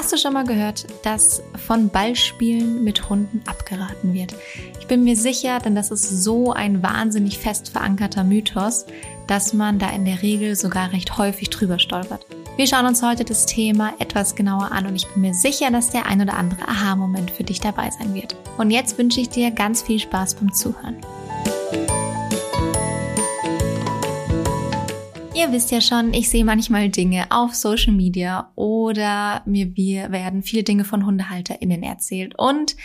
Hast du schon mal gehört, dass von Ballspielen mit Hunden abgeraten wird? Ich bin mir sicher, denn das ist so ein wahnsinnig fest verankerter Mythos, dass man da in der Regel sogar recht häufig drüber stolpert. Wir schauen uns heute das Thema etwas genauer an und ich bin mir sicher, dass der ein oder andere Aha-Moment für dich dabei sein wird. Und jetzt wünsche ich dir ganz viel Spaß beim Zuhören. Ihr wisst ja schon, ich sehe manchmal Dinge auf Social Media oder mir werden viele Dinge von HundehalterInnen erzählt und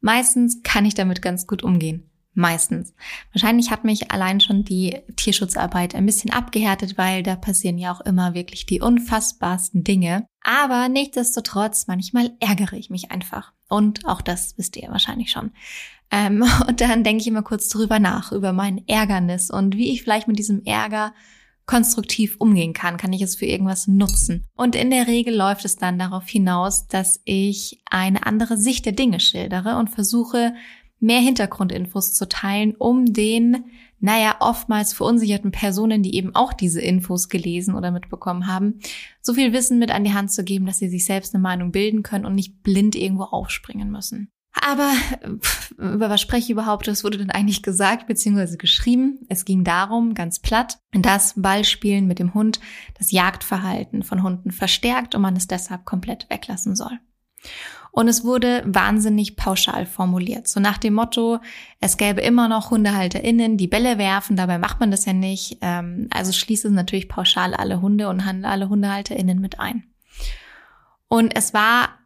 meistens kann ich damit ganz gut umgehen. Meistens. Wahrscheinlich hat mich allein schon die Tierschutzarbeit ein bisschen abgehärtet, weil da passieren ja auch immer wirklich die unfassbarsten Dinge. Aber nichtsdestotrotz, manchmal ärgere ich mich einfach. Und auch das wisst ihr wahrscheinlich schon. Ähm, und dann denke ich immer kurz drüber nach, über mein Ärgernis und wie ich vielleicht mit diesem Ärger konstruktiv umgehen kann. Kann ich es für irgendwas nutzen? Und in der Regel läuft es dann darauf hinaus, dass ich eine andere Sicht der Dinge schildere und versuche, mehr Hintergrundinfos zu teilen, um den, naja, oftmals verunsicherten Personen, die eben auch diese Infos gelesen oder mitbekommen haben, so viel Wissen mit an die Hand zu geben, dass sie sich selbst eine Meinung bilden können und nicht blind irgendwo aufspringen müssen. Aber pff, über was spreche ich überhaupt? Was wurde denn eigentlich gesagt bzw. geschrieben? Es ging darum, ganz platt, dass Ballspielen mit dem Hund das Jagdverhalten von Hunden verstärkt und man es deshalb komplett weglassen soll. Und es wurde wahnsinnig pauschal formuliert. So nach dem Motto, es gäbe immer noch HundehalterInnen, die Bälle werfen, dabei macht man das ja nicht. Ähm, also schließt es natürlich pauschal alle Hunde und alle HundehalterInnen mit ein. Und es war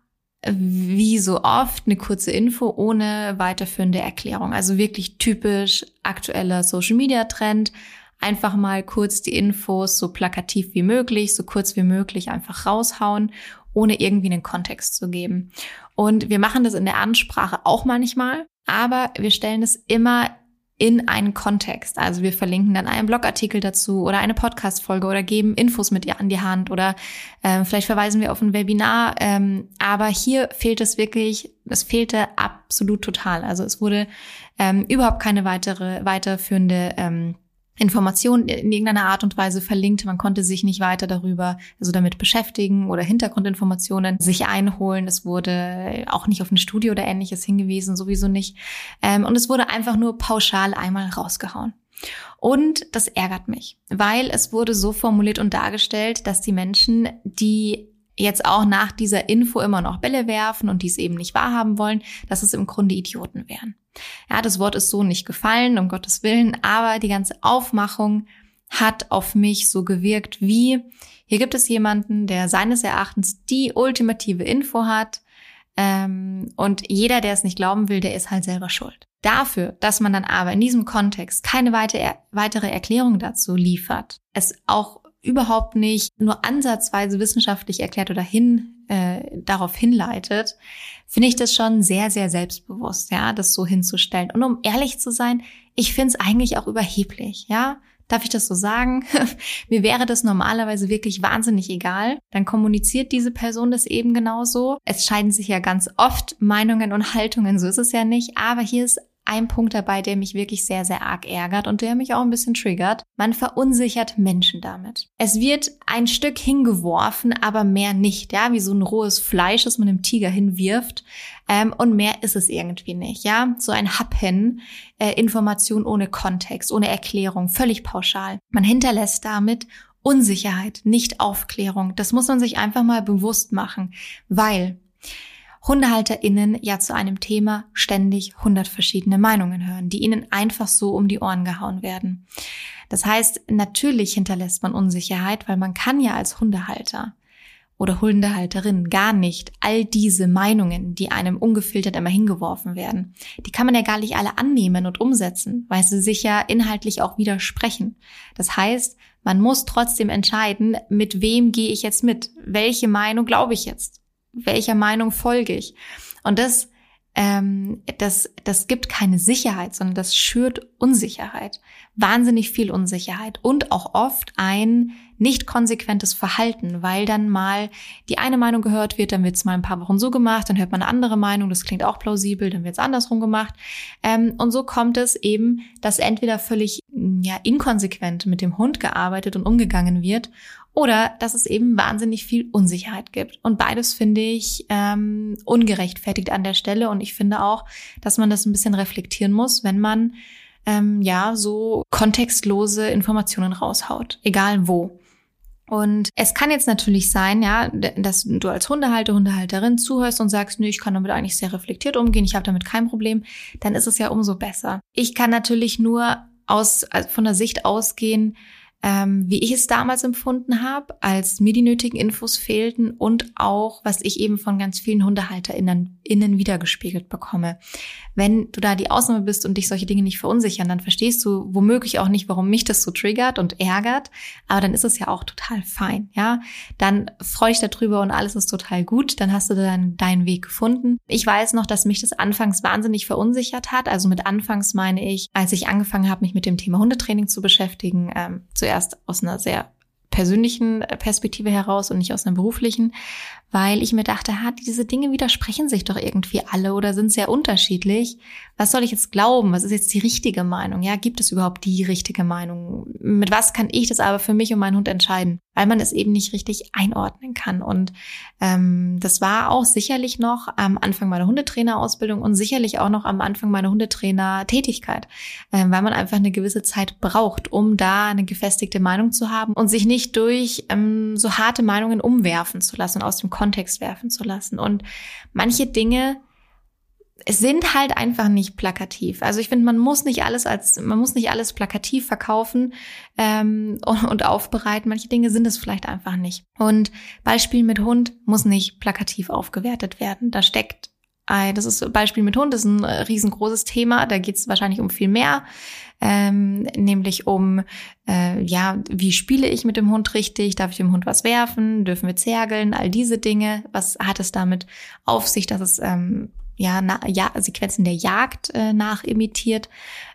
wie so oft eine kurze Info ohne weiterführende Erklärung. Also wirklich typisch aktueller Social Media Trend. Einfach mal kurz die Infos so plakativ wie möglich, so kurz wie möglich einfach raushauen ohne irgendwie einen Kontext zu geben. Und wir machen das in der Ansprache auch manchmal, aber wir stellen es immer in einen Kontext. Also wir verlinken dann einen Blogartikel dazu oder eine Podcast-Folge oder geben Infos mit ihr an die Hand oder äh, vielleicht verweisen wir auf ein Webinar. Ähm, aber hier fehlt es wirklich, es fehlte absolut total. Also es wurde ähm, überhaupt keine weitere, weiterführende ähm, Informationen in irgendeiner Art und Weise verlinkt. Man konnte sich nicht weiter darüber, also damit beschäftigen oder Hintergrundinformationen sich einholen. Es wurde auch nicht auf ein Studio oder ähnliches hingewiesen, sowieso nicht. Ähm, und es wurde einfach nur pauschal einmal rausgehauen. Und das ärgert mich, weil es wurde so formuliert und dargestellt, dass die Menschen, die jetzt auch nach dieser Info immer noch Bälle werfen und dies eben nicht wahrhaben wollen, dass es im Grunde Idioten wären. Ja, das Wort ist so nicht gefallen, um Gottes Willen, aber die ganze Aufmachung hat auf mich so gewirkt wie, hier gibt es jemanden, der seines Erachtens die ultimative Info hat, ähm, und jeder, der es nicht glauben will, der ist halt selber schuld. Dafür, dass man dann aber in diesem Kontext keine weitere Erklärung dazu liefert, es auch überhaupt nicht nur ansatzweise wissenschaftlich erklärt oder hin äh, darauf hinleitet, finde ich das schon sehr, sehr selbstbewusst, ja, das so hinzustellen. Und um ehrlich zu sein, ich finde es eigentlich auch überheblich, ja. Darf ich das so sagen? Mir wäre das normalerweise wirklich wahnsinnig egal. Dann kommuniziert diese Person das eben genauso. Es scheiden sich ja ganz oft Meinungen und Haltungen, so ist es ja nicht. Aber hier ist ein Punkt dabei, der mich wirklich sehr, sehr arg ärgert und der mich auch ein bisschen triggert. Man verunsichert Menschen damit. Es wird ein Stück hingeworfen, aber mehr nicht, ja, wie so ein rohes Fleisch, das man dem Tiger hinwirft. Ähm, und mehr ist es irgendwie nicht, ja. So ein Happen, äh, Information ohne Kontext, ohne Erklärung, völlig pauschal. Man hinterlässt damit Unsicherheit, nicht Aufklärung. Das muss man sich einfach mal bewusst machen, weil HundehalterInnen ja zu einem Thema ständig hundert verschiedene Meinungen hören, die ihnen einfach so um die Ohren gehauen werden. Das heißt, natürlich hinterlässt man Unsicherheit, weil man kann ja als Hundehalter oder Hundehalterin gar nicht all diese Meinungen, die einem ungefiltert immer hingeworfen werden, die kann man ja gar nicht alle annehmen und umsetzen, weil sie sich ja inhaltlich auch widersprechen. Das heißt, man muss trotzdem entscheiden, mit wem gehe ich jetzt mit? Welche Meinung glaube ich jetzt? Welcher Meinung folge ich? Und das ähm, das, das gibt keine Sicherheit, sondern das schürt Unsicherheit. Wahnsinnig viel Unsicherheit und auch oft ein nicht konsequentes Verhalten, weil dann mal die eine Meinung gehört wird, dann wird es mal ein paar Wochen so gemacht, dann hört man eine andere Meinung, das klingt auch plausibel, dann wird es andersrum gemacht. Ähm, und so kommt es eben, dass entweder völlig ja, inkonsequent mit dem Hund gearbeitet und umgegangen wird oder dass es eben wahnsinnig viel Unsicherheit gibt. Und beides finde ich ähm, ungerechtfertigt an der Stelle. Und ich finde auch, dass man das ein bisschen reflektieren muss, wenn man ähm, ja so kontextlose Informationen raushaut, egal wo. Und es kann jetzt natürlich sein, ja, dass du als Hundehalter, Hundehalterin zuhörst und sagst, nö, ich kann damit eigentlich sehr reflektiert umgehen, ich habe damit kein Problem, dann ist es ja umso besser. Ich kann natürlich nur aus, also von der Sicht ausgehen, ähm, wie ich es damals empfunden habe, als mir die nötigen Infos fehlten und auch, was ich eben von ganz vielen HundehalterInnen innen wiedergespiegelt bekomme. Wenn du da die Ausnahme bist und dich solche Dinge nicht verunsichern, dann verstehst du womöglich auch nicht, warum mich das so triggert und ärgert. Aber dann ist es ja auch total fein, ja. Dann freue ich darüber und alles ist total gut. Dann hast du dann deinen Weg gefunden. Ich weiß noch, dass mich das anfangs wahnsinnig verunsichert hat. Also mit anfangs meine ich, als ich angefangen habe, mich mit dem Thema Hundetraining zu beschäftigen, ähm, zuerst aus einer sehr persönlichen Perspektive heraus und nicht aus einer beruflichen, weil ich mir dachte, ha, diese Dinge widersprechen sich doch irgendwie alle oder sind sehr unterschiedlich. Was soll ich jetzt glauben? Was ist jetzt die richtige Meinung? Ja, gibt es überhaupt die richtige Meinung? Mit was kann ich das aber für mich und meinen Hund entscheiden? Weil man es eben nicht richtig einordnen kann. Und ähm, das war auch sicherlich noch am Anfang meiner Hundetrainerausbildung und sicherlich auch noch am Anfang meiner Hundetrainer-Tätigkeit, ähm, weil man einfach eine gewisse Zeit braucht, um da eine gefestigte Meinung zu haben und sich nicht durch ähm, so harte Meinungen umwerfen zu lassen aus dem Kontext werfen zu lassen. Und manche Dinge sind halt einfach nicht plakativ. Also ich finde, man muss nicht alles als, man muss nicht alles plakativ verkaufen ähm, und, und aufbereiten. Manche Dinge sind es vielleicht einfach nicht. Und Beispiel mit Hund muss nicht plakativ aufgewertet werden. Da steckt ein, das ist Beispiel mit Hund, das ist ein riesengroßes Thema. Da geht es wahrscheinlich um viel mehr ähm, nämlich um, äh, ja, wie spiele ich mit dem Hund richtig? Darf ich dem Hund was werfen? Dürfen wir zergeln? All diese Dinge. Was hat es damit auf sich, dass es ähm, ja, na, ja Sequenzen der Jagd äh, nachimitiert?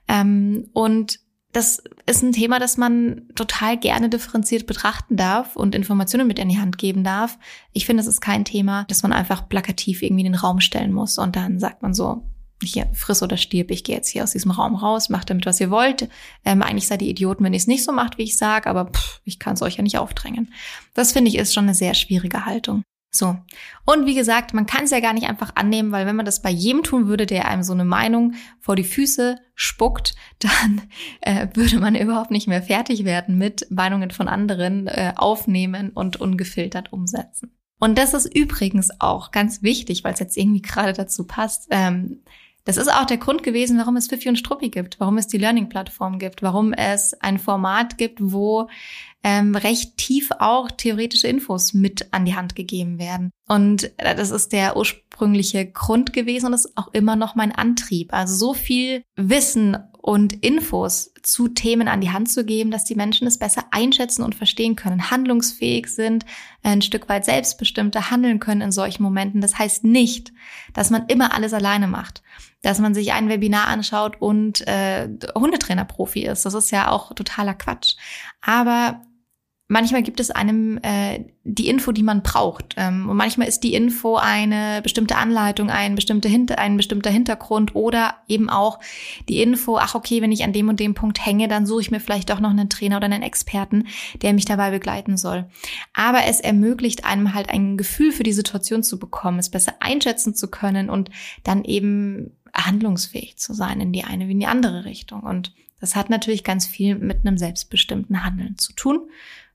Ähm, und das ist ein Thema, das man total gerne differenziert betrachten darf und Informationen mit in die Hand geben darf. Ich finde, es ist kein Thema, das man einfach plakativ irgendwie in den Raum stellen muss und dann sagt man so, hier, friss oder stirb, ich gehe jetzt hier aus diesem Raum raus, macht damit, was ihr wollt. Ähm, eigentlich seid ihr Idioten, wenn ihr es nicht so macht, wie ich sage, aber pff, ich kann es euch ja nicht aufdrängen. Das finde ich ist schon eine sehr schwierige Haltung. So. Und wie gesagt, man kann es ja gar nicht einfach annehmen, weil wenn man das bei jedem tun würde, der einem so eine Meinung vor die Füße spuckt, dann äh, würde man überhaupt nicht mehr fertig werden mit Meinungen von anderen äh, aufnehmen und ungefiltert umsetzen. Und das ist übrigens auch ganz wichtig, weil es jetzt irgendwie gerade dazu passt. Ähm, das ist auch der Grund gewesen, warum es Fifi und Struppi gibt, warum es die Learning-Plattform gibt, warum es ein Format gibt, wo ähm, recht tief auch theoretische Infos mit an die Hand gegeben werden. Und das ist der ursprüngliche Grund gewesen und ist auch immer noch mein Antrieb. Also so viel Wissen und Infos zu Themen an die Hand zu geben, dass die Menschen es besser einschätzen und verstehen können, handlungsfähig sind, ein Stück weit selbstbestimmter handeln können in solchen Momenten. Das heißt nicht, dass man immer alles alleine macht, dass man sich ein Webinar anschaut und äh, Hundetrainer-Profi ist. Das ist ja auch totaler Quatsch. Aber manchmal gibt es einem äh, die Info, die man braucht. Ähm, und manchmal ist die Info eine bestimmte Anleitung, ein, bestimmte Hinter ein bestimmter Hintergrund oder eben auch die Info, ach okay, wenn ich an dem und dem Punkt hänge, dann suche ich mir vielleicht doch noch einen Trainer oder einen Experten, der mich dabei begleiten soll. Aber es ermöglicht einem halt ein Gefühl für die Situation zu bekommen, es besser einschätzen zu können und dann eben handlungsfähig zu sein in die eine wie in die andere Richtung. Und das hat natürlich ganz viel mit einem selbstbestimmten Handeln zu tun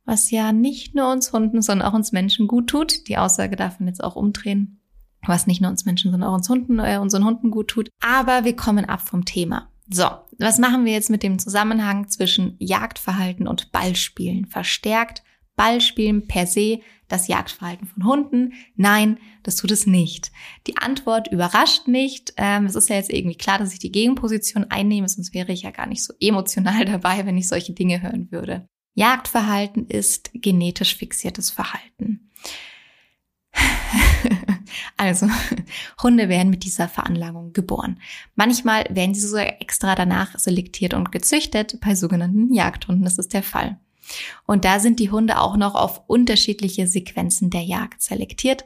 was ja nicht nur uns Hunden, sondern auch uns Menschen gut tut. Die Aussage darf man jetzt auch umdrehen, was nicht nur uns Menschen, sondern auch uns Hunden, äh, unseren Hunden gut tut. Aber wir kommen ab vom Thema. So, was machen wir jetzt mit dem Zusammenhang zwischen Jagdverhalten und Ballspielen? Verstärkt Ballspielen per se das Jagdverhalten von Hunden? Nein, das tut es nicht. Die Antwort überrascht nicht. Ähm, es ist ja jetzt irgendwie klar, dass ich die Gegenposition einnehme, sonst wäre ich ja gar nicht so emotional dabei, wenn ich solche Dinge hören würde. Jagdverhalten ist genetisch fixiertes Verhalten. Also, Hunde werden mit dieser Veranlagung geboren. Manchmal werden sie sogar extra danach selektiert und gezüchtet. Bei sogenannten Jagdhunden ist der Fall. Und da sind die Hunde auch noch auf unterschiedliche Sequenzen der Jagd selektiert.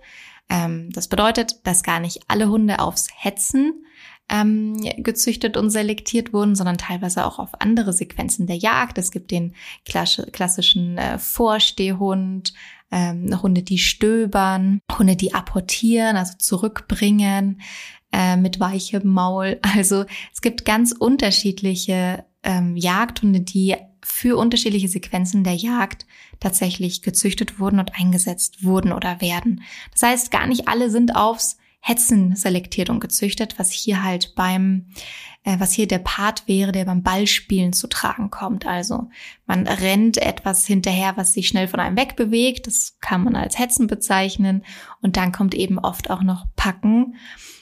Ähm, das bedeutet, dass gar nicht alle Hunde aufs Hetzen ähm, gezüchtet und selektiert wurden, sondern teilweise auch auf andere Sequenzen der Jagd. Es gibt den klassischen äh, Vorstehhund, ähm, Hunde, die stöbern, Hunde, die apportieren, also zurückbringen äh, mit weichem Maul. Also es gibt ganz unterschiedliche ähm, Jagdhunde, die für unterschiedliche Sequenzen der Jagd tatsächlich gezüchtet wurden und eingesetzt wurden oder werden. Das heißt, gar nicht alle sind aufs Hetzen selektiert und gezüchtet, was hier halt beim, äh, was hier der Part wäre, der beim Ballspielen zu tragen kommt. Also man rennt etwas hinterher, was sich schnell von einem wegbewegt. Das kann man als Hetzen bezeichnen. Und dann kommt eben oft auch noch Packen.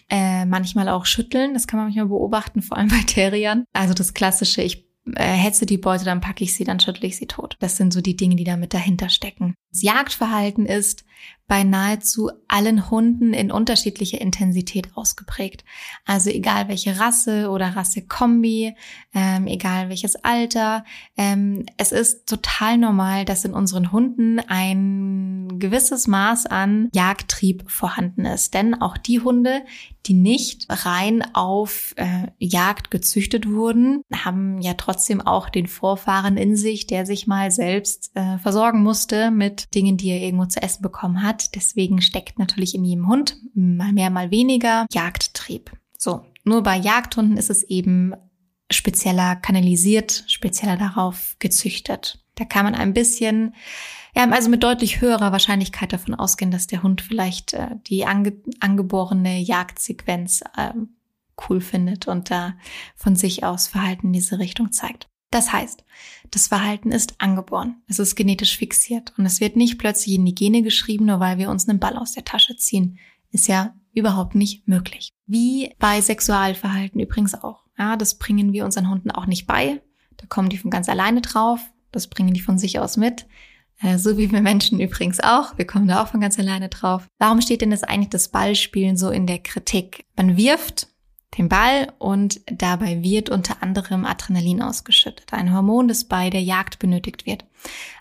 Äh, manchmal auch schütteln, das kann man manchmal beobachten, vor allem bei Terriern. Also das klassische, ich hetze die Beute, dann packe ich sie, dann schüttle ich sie tot. Das sind so die Dinge, die damit dahinter stecken. Das Jagdverhalten ist bei nahezu allen Hunden in unterschiedlicher Intensität ausgeprägt. Also egal welche Rasse oder Rassekombi, ähm, egal welches Alter, ähm, es ist total normal, dass in unseren Hunden ein gewisses Maß an Jagdtrieb vorhanden ist. Denn auch die Hunde, die nicht rein auf äh, Jagd gezüchtet wurden, haben ja trotzdem auch den Vorfahren in sich, der sich mal selbst äh, versorgen musste mit Dingen, die er irgendwo zu essen bekommen hat. Deswegen steckt natürlich in jedem Hund mal mehr, mal weniger Jagdtrieb. So, nur bei Jagdhunden ist es eben spezieller kanalisiert, spezieller darauf gezüchtet. Da kann man ein bisschen, ja, also mit deutlich höherer Wahrscheinlichkeit davon ausgehen, dass der Hund vielleicht äh, die ange angeborene Jagdsequenz äh, cool findet und da von sich aus Verhalten in diese Richtung zeigt. Das heißt, das Verhalten ist angeboren. Es ist genetisch fixiert und es wird nicht plötzlich in die Gene geschrieben, nur weil wir uns einen Ball aus der Tasche ziehen. Ist ja überhaupt nicht möglich. Wie bei Sexualverhalten übrigens auch. Ja, das bringen wir unseren Hunden auch nicht bei. Da kommen die von ganz alleine drauf. Das bringen die von sich aus mit. Äh, so wie wir Menschen übrigens auch. Wir kommen da auch von ganz alleine drauf. Warum steht denn das eigentlich das Ballspielen so in der Kritik? Man wirft den Ball und dabei wird unter anderem Adrenalin ausgeschüttet, ein Hormon, das bei der Jagd benötigt wird.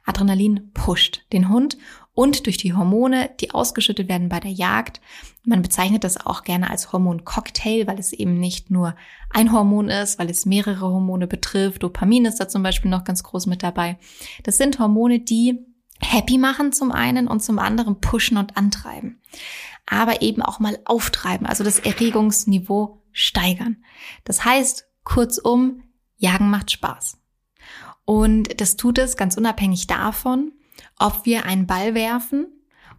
Adrenalin pusht den Hund und durch die Hormone, die ausgeschüttet werden bei der Jagd. Man bezeichnet das auch gerne als Hormoncocktail, weil es eben nicht nur ein Hormon ist, weil es mehrere Hormone betrifft. Dopamin ist da zum Beispiel noch ganz groß mit dabei. Das sind Hormone, die happy machen zum einen und zum anderen pushen und antreiben. Aber eben auch mal auftreiben, also das Erregungsniveau steigern. Das heißt, kurzum, Jagen macht Spaß. Und das tut es ganz unabhängig davon, ob wir einen Ball werfen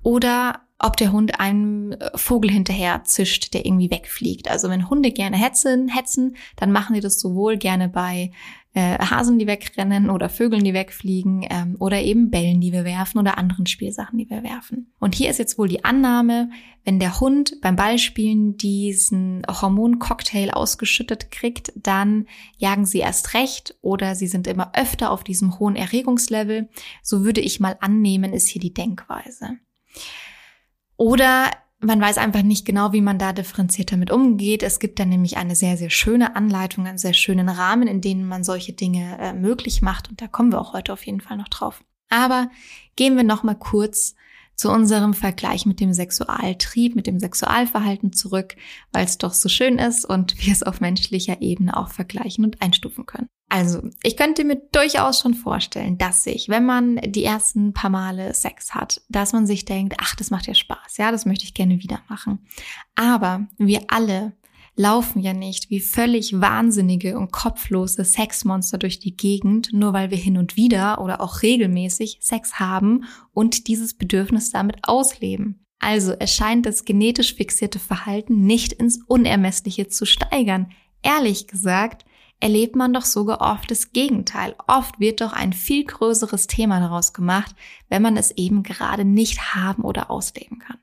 oder ob der Hund einem Vogel hinterher zischt, der irgendwie wegfliegt. Also wenn Hunde gerne hetzen, hetzen, dann machen sie das sowohl gerne bei äh, Hasen, die wegrennen oder Vögeln, die wegfliegen ähm, oder eben Bällen, die wir werfen oder anderen Spielsachen, die wir werfen. Und hier ist jetzt wohl die Annahme, wenn der Hund beim Ballspielen diesen Hormoncocktail ausgeschüttet kriegt, dann jagen sie erst recht oder sie sind immer öfter auf diesem hohen Erregungslevel. So würde ich mal annehmen, ist hier die Denkweise. Oder man weiß einfach nicht genau, wie man da differenziert damit umgeht. Es gibt dann nämlich eine sehr, sehr schöne Anleitung, einen sehr schönen Rahmen, in denen man solche Dinge äh, möglich macht. Und da kommen wir auch heute auf jeden Fall noch drauf. Aber gehen wir noch mal kurz zu unserem Vergleich mit dem Sexualtrieb, mit dem Sexualverhalten zurück, weil es doch so schön ist und wir es auf menschlicher Ebene auch vergleichen und einstufen können. Also, ich könnte mir durchaus schon vorstellen, dass sich, wenn man die ersten paar Male Sex hat, dass man sich denkt, ach, das macht ja Spaß, ja, das möchte ich gerne wieder machen. Aber wir alle laufen ja nicht wie völlig wahnsinnige und kopflose Sexmonster durch die Gegend, nur weil wir hin und wieder oder auch regelmäßig Sex haben und dieses Bedürfnis damit ausleben. Also erscheint das genetisch fixierte Verhalten nicht ins Unermessliche zu steigern. Ehrlich gesagt, erlebt man doch sogar oft das Gegenteil. Oft wird doch ein viel größeres Thema daraus gemacht, wenn man es eben gerade nicht haben oder ausleben kann.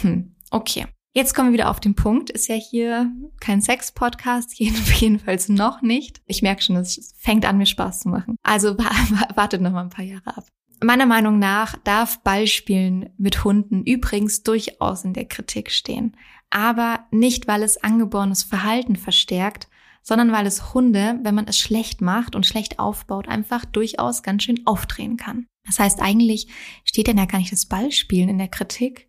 Hm, okay. Jetzt kommen wir wieder auf den Punkt. Ist ja hier kein Sex-Podcast, jedenfalls noch nicht. Ich merke schon, es fängt an, mir Spaß zu machen. Also wartet noch mal ein paar Jahre ab. meiner Meinung nach darf Ballspielen mit Hunden übrigens durchaus in der Kritik stehen. Aber nicht, weil es angeborenes Verhalten verstärkt, sondern weil es Hunde, wenn man es schlecht macht und schlecht aufbaut, einfach durchaus ganz schön aufdrehen kann. Das heißt, eigentlich steht dann ja gar nicht das Ballspielen in der Kritik,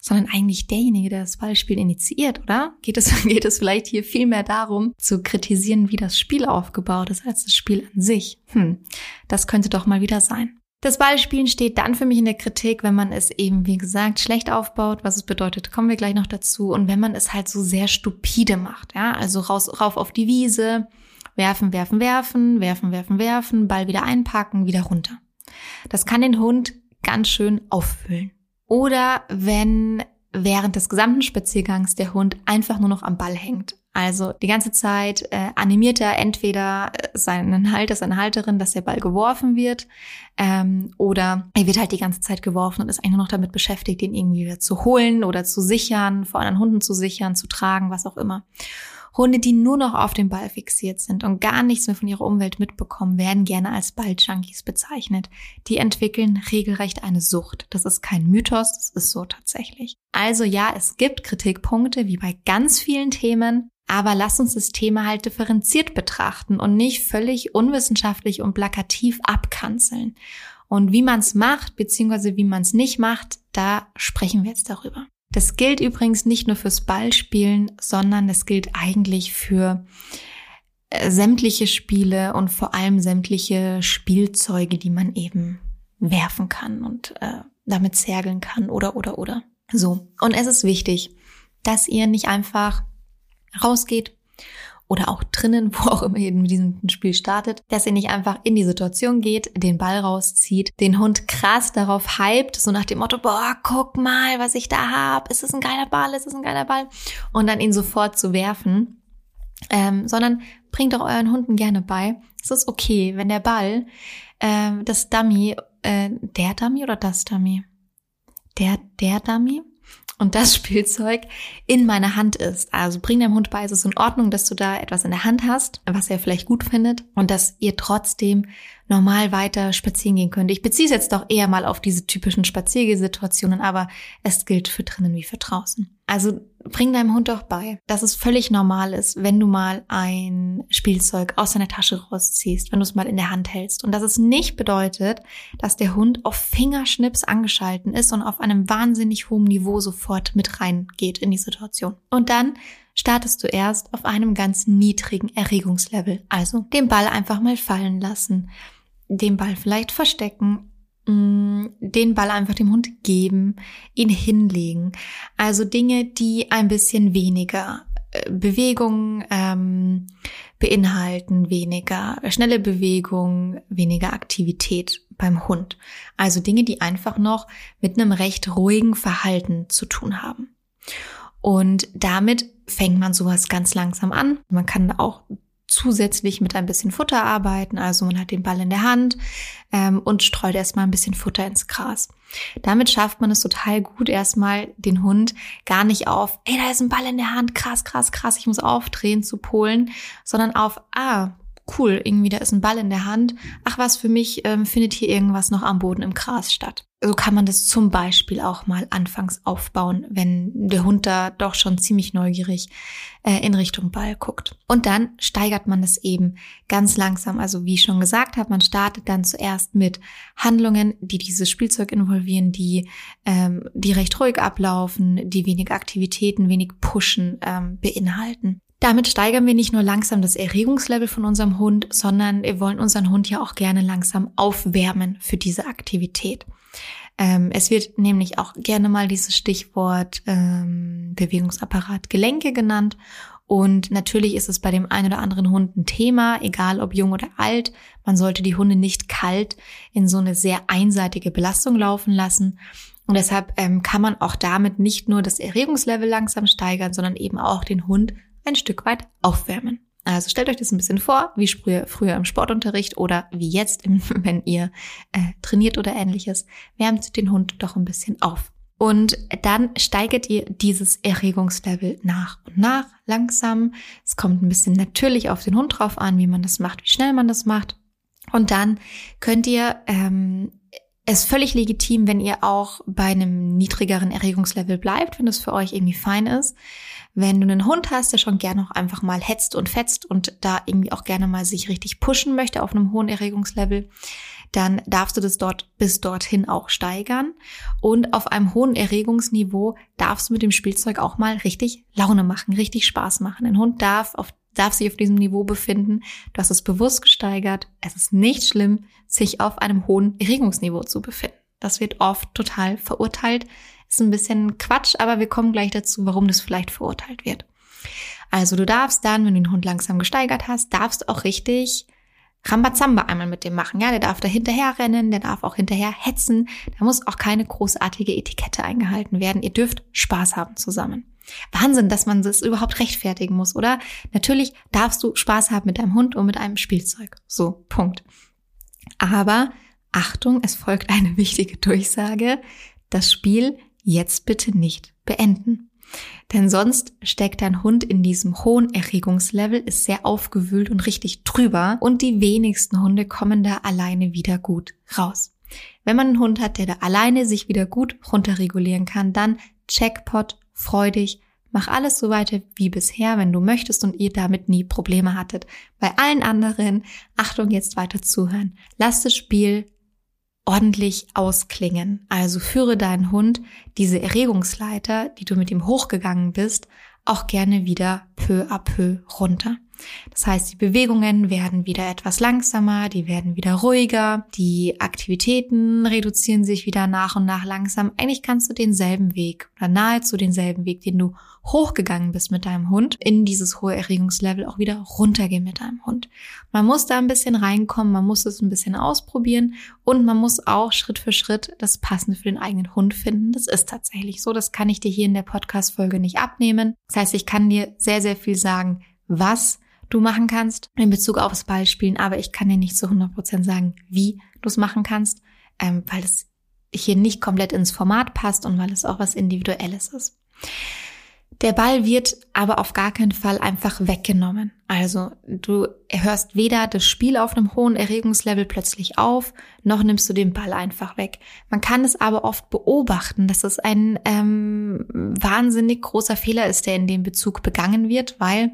sondern eigentlich derjenige, der das Ballspiel initiiert, oder? Geht es, geht es vielleicht hier viel mehr darum, zu kritisieren, wie das Spiel aufgebaut ist, als das Spiel an sich? Hm, das könnte doch mal wieder sein. Das Ballspielen steht dann für mich in der Kritik, wenn man es eben, wie gesagt, schlecht aufbaut, was es bedeutet, kommen wir gleich noch dazu. Und wenn man es halt so sehr stupide macht, ja, also raus, rauf auf die Wiese, werfen, werfen, werfen, werfen, werfen, werfen, Ball wieder einpacken, wieder runter. Das kann den Hund ganz schön auffüllen. Oder wenn während des gesamten Spaziergangs der Hund einfach nur noch am Ball hängt. Also die ganze Zeit äh, animiert er entweder äh, seinen Halter, seine Halterin, dass der Ball geworfen wird, ähm, oder er wird halt die ganze Zeit geworfen und ist eigentlich nur noch damit beschäftigt, den irgendwie wieder zu holen oder zu sichern, vor anderen Hunden zu sichern, zu tragen, was auch immer. Hunde, die nur noch auf den Ball fixiert sind und gar nichts mehr von ihrer Umwelt mitbekommen, werden gerne als Balljunkies bezeichnet. Die entwickeln regelrecht eine Sucht. Das ist kein Mythos, das ist so tatsächlich. Also ja, es gibt Kritikpunkte, wie bei ganz vielen Themen, aber lass uns das Thema halt differenziert betrachten und nicht völlig unwissenschaftlich und plakativ abkanzeln. Und wie man es macht, beziehungsweise wie man es nicht macht, da sprechen wir jetzt darüber. Das gilt übrigens nicht nur fürs Ballspielen, sondern das gilt eigentlich für äh, sämtliche Spiele und vor allem sämtliche Spielzeuge, die man eben werfen kann und äh, damit zergeln kann oder oder oder. So. Und es ist wichtig, dass ihr nicht einfach rausgeht oder auch drinnen, wo auch immer ihr mit diesem Spiel startet, dass ihr nicht einfach in die Situation geht, den Ball rauszieht, den Hund krass darauf hypt, so nach dem Motto, boah, guck mal, was ich da hab, ist es ein geiler Ball, ist es ein geiler Ball? Und dann ihn sofort zu werfen, ähm, sondern bringt auch euren Hunden gerne bei, es ist okay, wenn der Ball, äh, das Dummy, äh, der Dummy oder das Dummy? Der, der Dummy? Und das Spielzeug in meiner Hand ist. Also bring deinem Hund bei, es ist in Ordnung, dass du da etwas in der Hand hast, was er vielleicht gut findet und dass ihr trotzdem normal weiter spazieren gehen könnt. Ich beziehe es jetzt doch eher mal auf diese typischen Spaziergesituationen, aber es gilt für drinnen wie für draußen. Also bring deinem Hund doch bei, dass es völlig normal ist, wenn du mal ein Spielzeug aus deiner Tasche rausziehst, wenn du es mal in der Hand hältst. Und dass es nicht bedeutet, dass der Hund auf Fingerschnips angeschalten ist und auf einem wahnsinnig hohen Niveau sofort mit reingeht in die Situation. Und dann startest du erst auf einem ganz niedrigen Erregungslevel. Also den Ball einfach mal fallen lassen, den Ball vielleicht verstecken, den Ball einfach dem Hund geben, ihn hinlegen. Also Dinge, die ein bisschen weniger äh, Bewegung ähm, beinhalten, weniger schnelle Bewegung, weniger Aktivität beim Hund. Also Dinge, die einfach noch mit einem recht ruhigen Verhalten zu tun haben. Und damit fängt man sowas ganz langsam an. Man kann auch zusätzlich mit ein bisschen Futter arbeiten. Also man hat den Ball in der Hand ähm, und streut erstmal ein bisschen Futter ins Gras. Damit schafft man es total gut, erstmal den Hund gar nicht auf, ey, da ist ein Ball in der Hand, krass, krass, krass, ich muss aufdrehen zu polen, sondern auf, ah, cool, irgendwie da ist ein Ball in der Hand. Ach was, für mich ähm, findet hier irgendwas noch am Boden im Gras statt. So kann man das zum Beispiel auch mal anfangs aufbauen, wenn der Hund da doch schon ziemlich neugierig äh, in Richtung Ball guckt. Und dann steigert man das eben ganz langsam. Also wie ich schon gesagt habe, man startet dann zuerst mit Handlungen, die dieses Spielzeug involvieren, die, ähm, die recht ruhig ablaufen, die wenig Aktivitäten, wenig Pushen ähm, beinhalten. Damit steigern wir nicht nur langsam das Erregungslevel von unserem Hund, sondern wir wollen unseren Hund ja auch gerne langsam aufwärmen für diese Aktivität. Ähm, es wird nämlich auch gerne mal dieses Stichwort ähm, Bewegungsapparat Gelenke genannt. Und natürlich ist es bei dem einen oder anderen Hund ein Thema, egal ob jung oder alt. Man sollte die Hunde nicht kalt in so eine sehr einseitige Belastung laufen lassen. Und deshalb ähm, kann man auch damit nicht nur das Erregungslevel langsam steigern, sondern eben auch den Hund ein Stück weit aufwärmen. Also stellt euch das ein bisschen vor, wie früher, früher im Sportunterricht oder wie jetzt, wenn ihr äh, trainiert oder ähnliches. Wärmt den Hund doch ein bisschen auf. Und dann steigert ihr dieses Erregungslevel nach und nach, langsam. Es kommt ein bisschen natürlich auf den Hund drauf an, wie man das macht, wie schnell man das macht. Und dann könnt ihr ähm, Es ist völlig legitim, wenn ihr auch bei einem niedrigeren Erregungslevel bleibt, wenn das für euch irgendwie fein ist. Wenn du einen Hund hast, der schon gerne auch einfach mal hetzt und fetzt und da irgendwie auch gerne mal sich richtig pushen möchte auf einem hohen Erregungslevel, dann darfst du das dort bis dorthin auch steigern. Und auf einem hohen Erregungsniveau darfst du mit dem Spielzeug auch mal richtig Laune machen, richtig Spaß machen. Ein Hund darf auf darf sich auf diesem Niveau befinden. Du hast es bewusst gesteigert. Es ist nicht schlimm, sich auf einem hohen Erregungsniveau zu befinden. Das wird oft total verurteilt. Ist ein bisschen Quatsch, aber wir kommen gleich dazu, warum das vielleicht verurteilt wird. Also du darfst dann, wenn du den Hund langsam gesteigert hast, darfst auch richtig Rambazamba einmal mit dem machen. Ja, der darf da hinterher rennen, der darf auch hinterher hetzen. Da muss auch keine großartige Etikette eingehalten werden. Ihr dürft Spaß haben zusammen. Wahnsinn, dass man das überhaupt rechtfertigen muss, oder? Natürlich darfst du Spaß haben mit deinem Hund und mit einem Spielzeug. So, Punkt. Aber Achtung, es folgt eine wichtige Durchsage. Das Spiel jetzt bitte nicht beenden. Denn sonst steckt dein Hund in diesem hohen Erregungslevel, ist sehr aufgewühlt und richtig drüber und die wenigsten Hunde kommen da alleine wieder gut raus. Wenn man einen Hund hat, der da alleine sich wieder gut runterregulieren kann, dann Checkpot freudig, mach alles so weiter wie bisher, wenn du möchtest und ihr damit nie Probleme hattet. Bei allen anderen, Achtung, jetzt weiter zuhören. Lass das Spiel ordentlich ausklingen. Also führe deinen Hund diese Erregungsleiter, die du mit ihm hochgegangen bist, auch gerne wieder peu à peu runter. Das heißt, die Bewegungen werden wieder etwas langsamer, die werden wieder ruhiger, die Aktivitäten reduzieren sich wieder nach und nach langsam. Eigentlich kannst du denselben Weg oder nahezu denselben Weg, den du hochgegangen bist mit deinem Hund, in dieses hohe Erregungslevel auch wieder runtergehen mit deinem Hund. Man muss da ein bisschen reinkommen, man muss es ein bisschen ausprobieren und man muss auch Schritt für Schritt das Passende für den eigenen Hund finden. Das ist tatsächlich so. Das kann ich dir hier in der Podcast-Folge nicht abnehmen. Das heißt, ich kann dir sehr, sehr viel sagen, was du machen kannst in Bezug aufs Ballspielen, aber ich kann dir nicht zu 100% sagen, wie du es machen kannst, ähm, weil es hier nicht komplett ins Format passt und weil es auch was Individuelles ist. Der Ball wird aber auf gar keinen Fall einfach weggenommen. Also du hörst weder das Spiel auf einem hohen Erregungslevel plötzlich auf, noch nimmst du den Ball einfach weg. Man kann es aber oft beobachten, dass es ein ähm, wahnsinnig großer Fehler ist, der in dem Bezug begangen wird, weil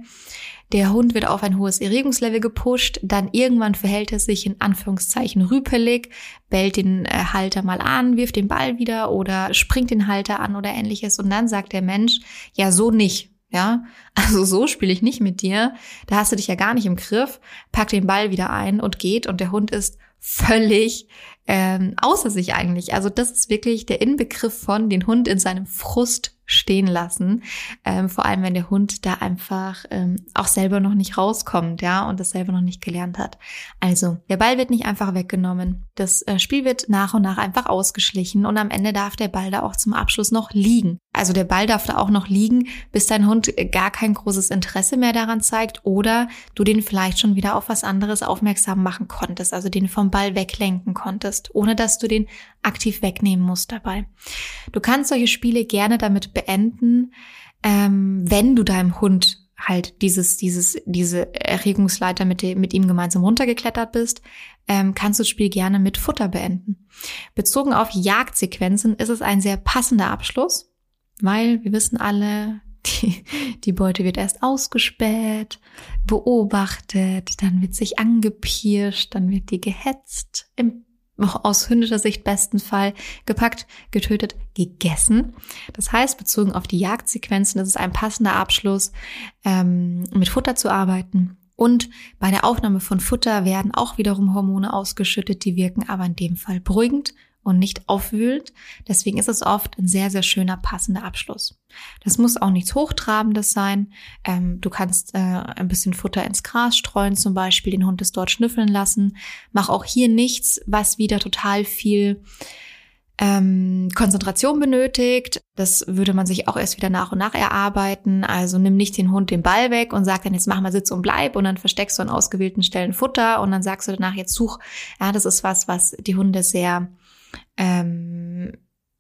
der Hund wird auf ein hohes Erregungslevel gepusht, dann irgendwann verhält er sich in Anführungszeichen rüpelig, bellt den äh, Halter mal an, wirft den Ball wieder oder springt den Halter an oder ähnliches und dann sagt der Mensch, ja, so nicht. Ja, also so spiele ich nicht mit dir. Da hast du dich ja gar nicht im Griff. Packt den Ball wieder ein und geht und der Hund ist völlig ähm, außer sich eigentlich. Also das ist wirklich der Inbegriff von den Hund in seinem Frust stehen lassen. Ähm, vor allem, wenn der Hund da einfach ähm, auch selber noch nicht rauskommt, ja, und das selber noch nicht gelernt hat. Also, der Ball wird nicht einfach weggenommen. Das äh, Spiel wird nach und nach einfach ausgeschlichen und am Ende darf der Ball da auch zum Abschluss noch liegen. Also der Ball darf da auch noch liegen, bis dein Hund gar kein großes Interesse mehr daran zeigt oder du den vielleicht schon wieder auf was anderes aufmerksam machen konntest, also den vom Ball weglenken konntest, ohne dass du den aktiv wegnehmen musst dabei. Du kannst solche Spiele gerne damit beenden, ähm, wenn du deinem Hund halt dieses, dieses, diese Erregungsleiter mit, dem, mit ihm gemeinsam runtergeklettert bist, ähm, kannst du das Spiel gerne mit Futter beenden. Bezogen auf Jagdsequenzen ist es ein sehr passender Abschluss, weil wir wissen alle, die, die Beute wird erst ausgespäht, beobachtet, dann wird sich angepirscht, dann wird die gehetzt, im aus hündischer Sicht besten Fall gepackt, getötet, gegessen. Das heißt, bezogen auf die Jagdsequenzen ist es ein passender Abschluss, ähm, mit Futter zu arbeiten. Und bei der Aufnahme von Futter werden auch wiederum Hormone ausgeschüttet, die wirken aber in dem Fall beruhigend und nicht aufwühlt. Deswegen ist es oft ein sehr, sehr schöner, passender Abschluss. Das muss auch nichts Hochtrabendes sein. Ähm, du kannst äh, ein bisschen Futter ins Gras streuen, zum Beispiel den Hund es dort schnüffeln lassen. Mach auch hier nichts, was wieder total viel ähm, Konzentration benötigt. Das würde man sich auch erst wieder nach und nach erarbeiten. Also nimm nicht den Hund den Ball weg und sag dann jetzt mach mal Sitz und bleib und dann versteckst du an ausgewählten Stellen Futter und dann sagst du danach jetzt such. Ja, das ist was, was die Hunde sehr ähm,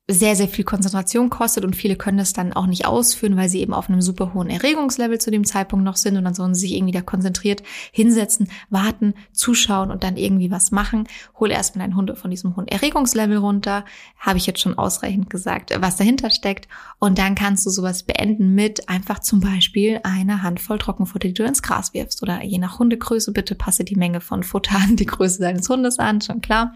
sehr, sehr viel Konzentration kostet und viele können das dann auch nicht ausführen, weil sie eben auf einem super hohen Erregungslevel zu dem Zeitpunkt noch sind und dann sollen sie sich irgendwie da konzentriert hinsetzen, warten, zuschauen und dann irgendwie was machen. Hol erstmal deinen Hund von diesem hohen Erregungslevel runter. Habe ich jetzt schon ausreichend gesagt, was dahinter steckt. Und dann kannst du sowas beenden mit einfach zum Beispiel einer Handvoll Trockenfutter, die du ins Gras wirfst oder je nach Hundegröße bitte passe die Menge von Futter an die Größe deines Hundes an, schon klar.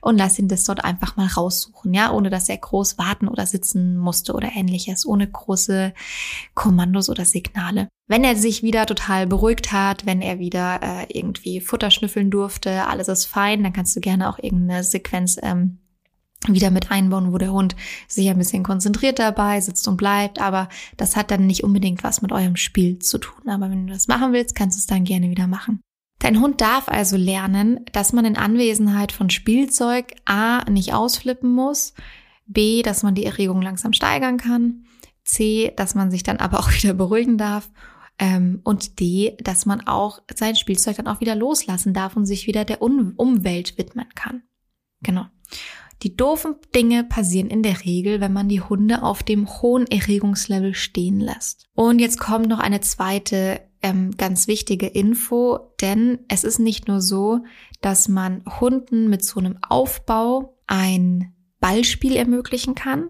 Und lass ihn das dort einfach mal raussuchen, ja, ohne dass er groß warten oder sitzen musste oder ähnliches, ohne große Kommandos oder Signale. Wenn er sich wieder total beruhigt hat, wenn er wieder äh, irgendwie Futter schnüffeln durfte, alles ist fein, dann kannst du gerne auch irgendeine Sequenz ähm, wieder mit einbauen, wo der Hund sich ein bisschen konzentriert dabei sitzt und bleibt. Aber das hat dann nicht unbedingt was mit eurem Spiel zu tun. Aber wenn du das machen willst, kannst du es dann gerne wieder machen. Dein Hund darf also lernen, dass man in Anwesenheit von Spielzeug A nicht ausflippen muss, B, dass man die Erregung langsam steigern kann, C, dass man sich dann aber auch wieder beruhigen darf ähm, und D, dass man auch sein Spielzeug dann auch wieder loslassen darf und sich wieder der Umwelt widmen kann. Genau. Die doofen Dinge passieren in der Regel, wenn man die Hunde auf dem hohen Erregungslevel stehen lässt. Und jetzt kommt noch eine zweite ähm, ganz wichtige Info, denn es ist nicht nur so, dass man Hunden mit so einem Aufbau ein Ballspiel ermöglichen kann,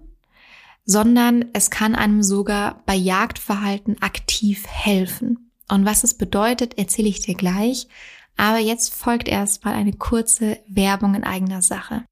sondern es kann einem sogar bei Jagdverhalten aktiv helfen. Und was es bedeutet, erzähle ich dir gleich. Aber jetzt folgt erstmal eine kurze Werbung in eigener Sache.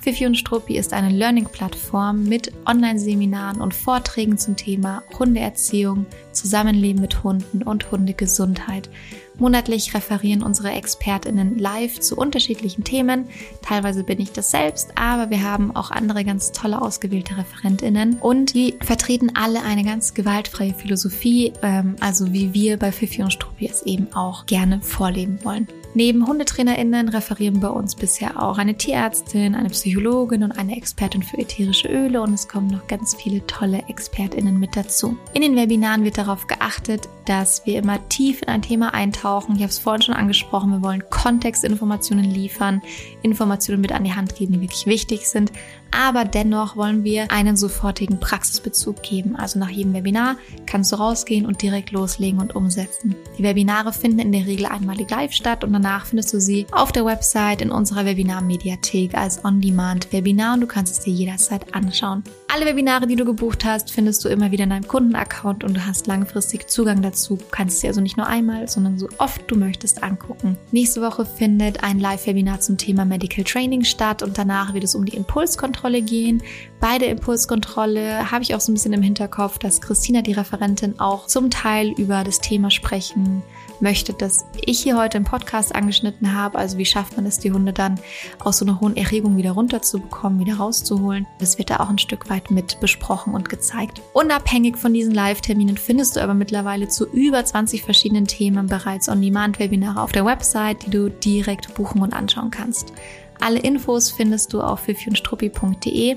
Fifi und Struppi ist eine Learning-Plattform mit Online-Seminaren und Vorträgen zum Thema Hundeerziehung, Zusammenleben mit Hunden und Hundegesundheit. Monatlich referieren unsere ExpertInnen live zu unterschiedlichen Themen. Teilweise bin ich das selbst, aber wir haben auch andere ganz tolle ausgewählte ReferentInnen und die vertreten alle eine ganz gewaltfreie Philosophie, ähm, also wie wir bei Fifi und Struppi es eben auch gerne vorleben wollen. Neben HundetrainerInnen referieren bei uns bisher auch eine Tierärztin, eine Psychologin und eine Expertin für ätherische Öle und es kommen noch ganz viele tolle ExpertInnen mit dazu. In den Webinaren wird darauf geachtet, dass wir immer tief in ein Thema eintauchen. Ich habe es vorhin schon angesprochen, wir wollen Kontextinformationen liefern, Informationen mit an die Hand geben, die wirklich wichtig sind, aber dennoch wollen wir einen sofortigen Praxisbezug geben. Also nach jedem Webinar kannst du rausgehen und direkt loslegen und umsetzen. Die Webinare finden in der Regel einmalig live statt und danach findest du sie auf der Website in unserer Webinar-Mediathek als On-Demand-Webinar und du kannst es dir jederzeit anschauen. Alle Webinare, die du gebucht hast, findest du immer wieder in deinem Kundenaccount und du hast langfristig Zugang dazu. Du kannst sie also nicht nur einmal, sondern so oft du möchtest angucken. Nächste Woche findet ein Live-Webinar zum Thema Medical Training statt und danach wird es um die Impulskontrolle gehen. Bei der Impulskontrolle habe ich auch so ein bisschen im Hinterkopf, dass Christina, die Referentin, auch zum Teil über das Thema sprechen möchte, das ich hier heute im Podcast angeschnitten habe. Also wie schafft man es, die Hunde dann aus so einer hohen Erregung wieder runterzubekommen, wieder rauszuholen. Das wird da auch ein Stück weit mit besprochen und gezeigt. Unabhängig von diesen Live-Terminen findest du aber mittlerweile zu über 20 verschiedenen Themen bereits On-Demand-Webinare auf der Website, die du direkt buchen und anschauen kannst. Alle Infos findest du auf fifiundstruppi.de.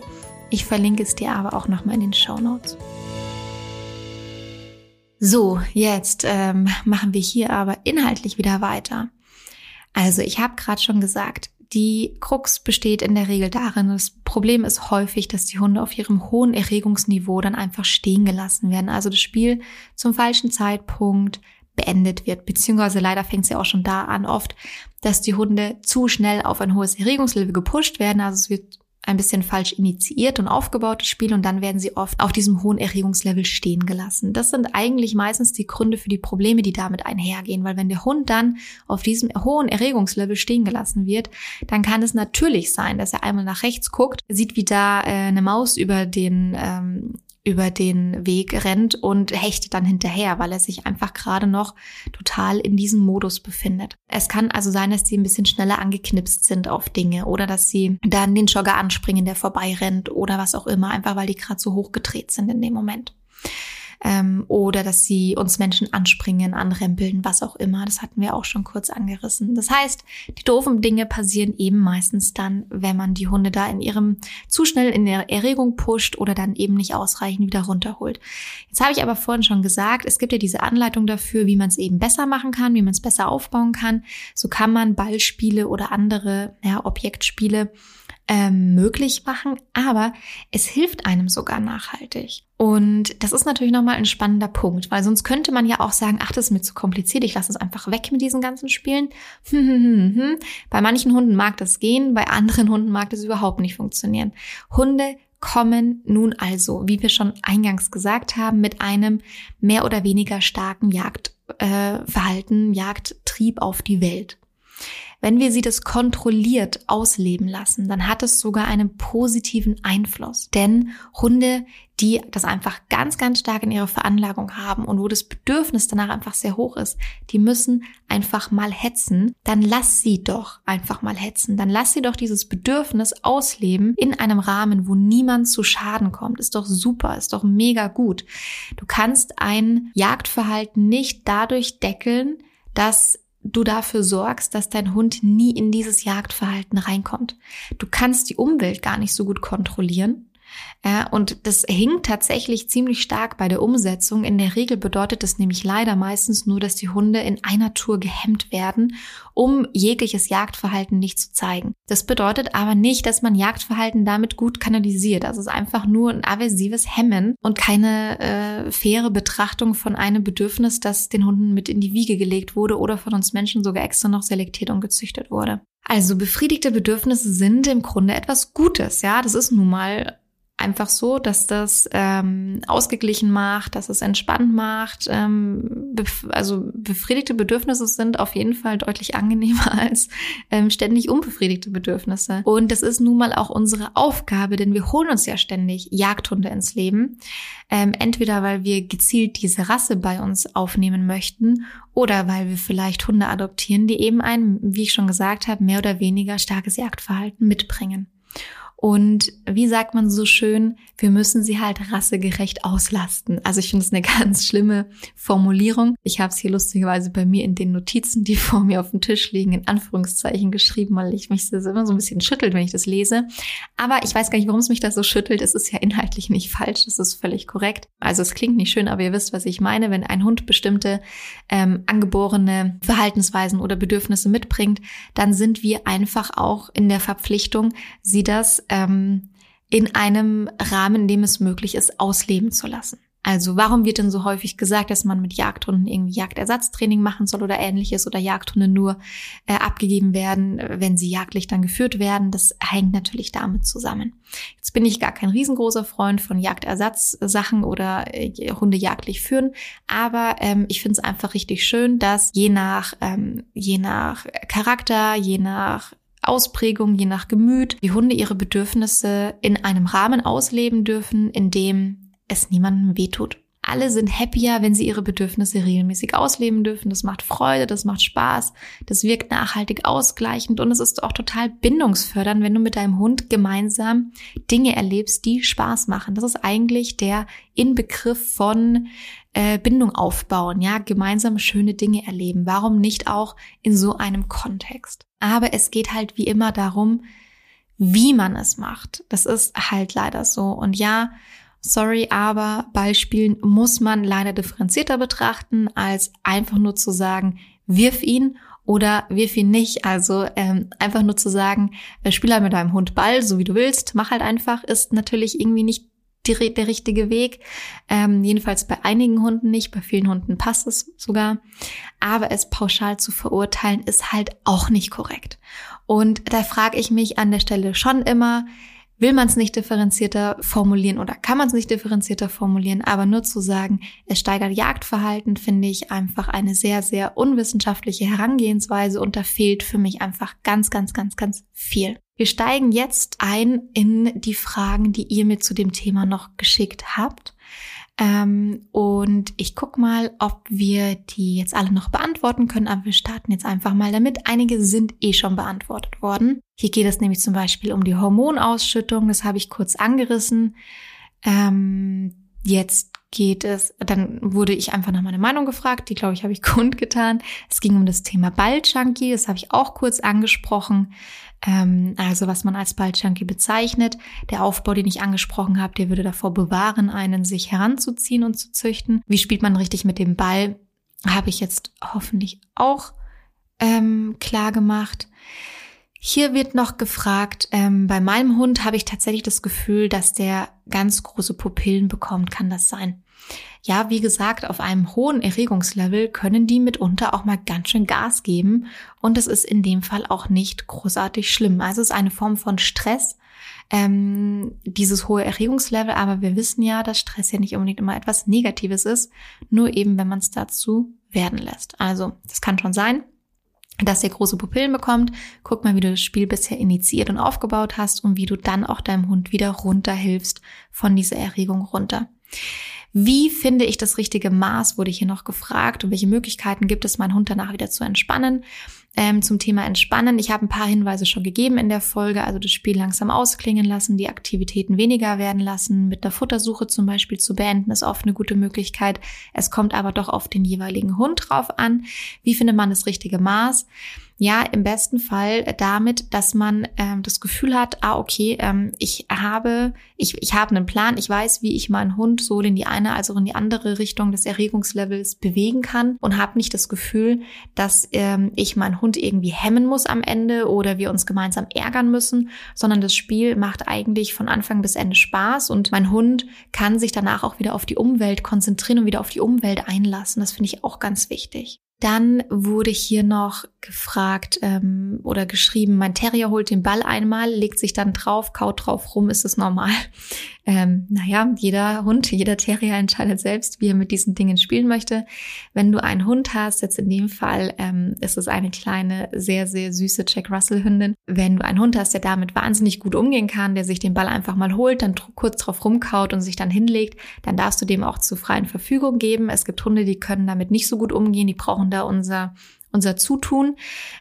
Ich verlinke es dir aber auch nochmal in den Show Notes. So, jetzt ähm, machen wir hier aber inhaltlich wieder weiter. Also ich habe gerade schon gesagt, die Krux besteht in der Regel darin, das Problem ist häufig, dass die Hunde auf ihrem hohen Erregungsniveau dann einfach stehen gelassen werden. Also das Spiel zum falschen Zeitpunkt beendet wird. Beziehungsweise leider fängt es ja auch schon da an oft, dass die Hunde zu schnell auf ein hohes Erregungslevel gepusht werden. Also es wird ein bisschen falsch initiiert und aufgebaut, das Spiel, und dann werden sie oft auf diesem hohen Erregungslevel stehen gelassen. Das sind eigentlich meistens die Gründe für die Probleme, die damit einhergehen, weil wenn der Hund dann auf diesem hohen Erregungslevel stehen gelassen wird, dann kann es natürlich sein, dass er einmal nach rechts guckt, sieht, wie da äh, eine Maus über den ähm, über den Weg rennt und hechtet dann hinterher, weil er sich einfach gerade noch total in diesem Modus befindet. Es kann also sein, dass sie ein bisschen schneller angeknipst sind auf Dinge oder dass sie dann den Jogger anspringen, der vorbei rennt oder was auch immer, einfach weil die gerade so hoch gedreht sind in dem Moment ähm, oder dass sie uns Menschen anspringen, anrempeln, was auch immer. Das hatten wir auch schon kurz angerissen. Das heißt, die doofen Dinge passieren eben meistens dann, wenn man die Hunde da in ihrem zu schnell in der Erregung pusht oder dann eben nicht ausreichend wieder runterholt. Jetzt habe ich aber vorhin schon gesagt, es gibt ja diese Anleitung dafür, wie man es eben besser machen kann, wie man es besser aufbauen kann. So kann man Ballspiele oder andere ja, Objektspiele ähm, möglich machen, aber es hilft einem sogar nachhaltig. Und das ist natürlich nochmal ein spannender Punkt, weil sonst könnte man ja auch sagen, ach, das ist mir zu kompliziert, ich lasse es einfach weg mit diesen ganzen Spielen. bei manchen Hunden mag das gehen, bei anderen Hunden mag das überhaupt nicht funktionieren. Hunde kommen nun also, wie wir schon eingangs gesagt haben, mit einem mehr oder weniger starken Jagdverhalten, äh, Jagdtrieb auf die Welt. Wenn wir sie das kontrolliert ausleben lassen, dann hat es sogar einen positiven Einfluss. Denn Hunde, die das einfach ganz, ganz stark in ihrer Veranlagung haben und wo das Bedürfnis danach einfach sehr hoch ist, die müssen einfach mal hetzen, dann lass sie doch einfach mal hetzen. Dann lass sie doch dieses Bedürfnis ausleben in einem Rahmen, wo niemand zu Schaden kommt. Ist doch super, ist doch mega gut. Du kannst ein Jagdverhalten nicht dadurch deckeln, dass du dafür sorgst, dass dein Hund nie in dieses Jagdverhalten reinkommt. Du kannst die Umwelt gar nicht so gut kontrollieren. Ja, und das hinkt tatsächlich ziemlich stark bei der Umsetzung. In der Regel bedeutet das nämlich leider meistens nur, dass die Hunde in einer Tour gehemmt werden, um jegliches Jagdverhalten nicht zu zeigen. Das bedeutet aber nicht, dass man Jagdverhalten damit gut kanalisiert. Das ist einfach nur ein aversives Hemmen und keine äh, faire Betrachtung von einem Bedürfnis, das den Hunden mit in die Wiege gelegt wurde oder von uns Menschen sogar extra noch selektiert und gezüchtet wurde. Also befriedigte Bedürfnisse sind im Grunde etwas Gutes, ja. Das ist nun mal einfach so, dass das ähm, ausgeglichen macht, dass es entspannt macht. Ähm, bef also befriedigte Bedürfnisse sind auf jeden Fall deutlich angenehmer als ähm, ständig unbefriedigte Bedürfnisse. Und das ist nun mal auch unsere Aufgabe, denn wir holen uns ja ständig Jagdhunde ins Leben. Ähm, entweder weil wir gezielt diese Rasse bei uns aufnehmen möchten oder weil wir vielleicht Hunde adoptieren, die eben ein, wie ich schon gesagt habe, mehr oder weniger starkes Jagdverhalten mitbringen. Und wie sagt man so schön, wir müssen sie halt rassegerecht auslasten. Also ich finde es eine ganz schlimme Formulierung. Ich habe es hier lustigerweise bei mir in den Notizen, die vor mir auf dem Tisch liegen, in Anführungszeichen geschrieben, weil ich mich das immer so ein bisschen schüttelt, wenn ich das lese. Aber ich weiß gar nicht, warum es mich da so schüttelt. Es ist ja inhaltlich nicht falsch, es ist völlig korrekt. Also es klingt nicht schön, aber ihr wisst, was ich meine. Wenn ein Hund bestimmte ähm, angeborene Verhaltensweisen oder Bedürfnisse mitbringt, dann sind wir einfach auch in der Verpflichtung, sie das ähm, in einem Rahmen, in dem es möglich ist, ausleben zu lassen. Also warum wird denn so häufig gesagt, dass man mit Jagdhunden irgendwie Jagdersatztraining machen soll oder ähnliches oder Jagdhunde nur äh, abgegeben werden, wenn sie jagdlich dann geführt werden? Das hängt natürlich damit zusammen. Jetzt bin ich gar kein riesengroßer Freund von Jagdersatzsachen oder äh, Hunde jagdlich führen, aber ähm, ich finde es einfach richtig schön, dass je nach ähm, je nach Charakter, je nach Ausprägung, je nach Gemüt, die Hunde ihre Bedürfnisse in einem Rahmen ausleben dürfen, in dem es niemandem wehtut. Alle sind happier, wenn sie ihre Bedürfnisse regelmäßig ausleben dürfen. Das macht Freude, das macht Spaß, das wirkt nachhaltig ausgleichend und es ist auch total bindungsfördernd, wenn du mit deinem Hund gemeinsam Dinge erlebst, die Spaß machen. Das ist eigentlich der Inbegriff von äh, Bindung aufbauen, ja, gemeinsam schöne Dinge erleben. Warum nicht auch in so einem Kontext? Aber es geht halt wie immer darum, wie man es macht. Das ist halt leider so. Und ja, sorry, aber Ballspielen muss man leider differenzierter betrachten, als einfach nur zu sagen, wirf ihn oder wirf ihn nicht. Also ähm, einfach nur zu sagen, äh, spiel halt mit deinem Hund Ball, so wie du willst, mach halt einfach, ist natürlich irgendwie nicht die, der richtige Weg. Ähm, jedenfalls bei einigen Hunden nicht, bei vielen Hunden passt es sogar. Aber es pauschal zu verurteilen, ist halt auch nicht korrekt. Und da frage ich mich an der Stelle schon immer, will man es nicht differenzierter formulieren oder kann man es nicht differenzierter formulieren, aber nur zu sagen, es steigert Jagdverhalten, finde ich einfach eine sehr, sehr unwissenschaftliche Herangehensweise und da fehlt für mich einfach ganz, ganz, ganz, ganz viel. Wir steigen jetzt ein in die Fragen, die ihr mir zu dem Thema noch geschickt habt. Ähm, und ich guck mal, ob wir die jetzt alle noch beantworten können, aber wir starten jetzt einfach mal damit. Einige sind eh schon beantwortet worden. Hier geht es nämlich zum Beispiel um die Hormonausschüttung, das habe ich kurz angerissen. Ähm, jetzt geht es, dann wurde ich einfach nach meiner Meinung gefragt, die glaube ich habe ich kundgetan. Es ging um das Thema Ballchunky, das habe ich auch kurz angesprochen. Ähm, also was man als Ballchunky bezeichnet. Der Aufbau, den ich angesprochen habe, der würde davor bewahren, einen sich heranzuziehen und zu züchten. Wie spielt man richtig mit dem Ball? Habe ich jetzt hoffentlich auch ähm, klar gemacht. Hier wird noch gefragt, ähm, bei meinem Hund habe ich tatsächlich das Gefühl, dass der ganz große Pupillen bekommt. Kann das sein? Ja, wie gesagt, auf einem hohen Erregungslevel können die mitunter auch mal ganz schön Gas geben und es ist in dem Fall auch nicht großartig schlimm. Also es ist eine Form von Stress, ähm, dieses hohe Erregungslevel, aber wir wissen ja, dass Stress ja nicht unbedingt immer etwas Negatives ist, nur eben, wenn man es dazu werden lässt. Also, das kann schon sein, dass ihr große Pupillen bekommt. Guck mal, wie du das Spiel bisher initiiert und aufgebaut hast und wie du dann auch deinem Hund wieder runterhilfst von dieser Erregung runter. Wie finde ich das richtige Maß, wurde hier noch gefragt und welche Möglichkeiten gibt es, meinen Hund danach wieder zu entspannen? Ähm, zum Thema Entspannen. Ich habe ein paar Hinweise schon gegeben in der Folge, also das Spiel langsam ausklingen lassen, die Aktivitäten weniger werden lassen, mit der Futtersuche zum Beispiel zu beenden, ist oft eine gute Möglichkeit. Es kommt aber doch auf den jeweiligen Hund drauf an. Wie findet man das richtige Maß? Ja, im besten Fall damit, dass man ähm, das Gefühl hat, ah, okay, ähm, ich habe, ich, ich habe einen Plan, ich weiß, wie ich meinen Hund sowohl in die eine als auch in die andere Richtung des Erregungslevels bewegen kann und habe nicht das Gefühl, dass ähm, ich meinen Hund irgendwie hemmen muss am Ende oder wir uns gemeinsam ärgern müssen, sondern das Spiel macht eigentlich von Anfang bis Ende Spaß und mein Hund kann sich danach auch wieder auf die Umwelt konzentrieren und wieder auf die Umwelt einlassen. Das finde ich auch ganz wichtig. Dann wurde hier noch gefragt ähm, oder geschrieben, mein Terrier holt den Ball einmal, legt sich dann drauf, kaut drauf rum, ist es normal. Ähm, naja, jeder Hund, jeder Terrier entscheidet selbst, wie er mit diesen Dingen spielen möchte. Wenn du einen Hund hast, jetzt in dem Fall ähm, ist es eine kleine, sehr, sehr süße Jack Russell Hündin. Wenn du einen Hund hast, der damit wahnsinnig gut umgehen kann, der sich den Ball einfach mal holt, dann kurz drauf rumkaut und sich dann hinlegt, dann darfst du dem auch zur freien Verfügung geben. Es gibt Hunde, die können damit nicht so gut umgehen, die brauchen da unser unser Zutun.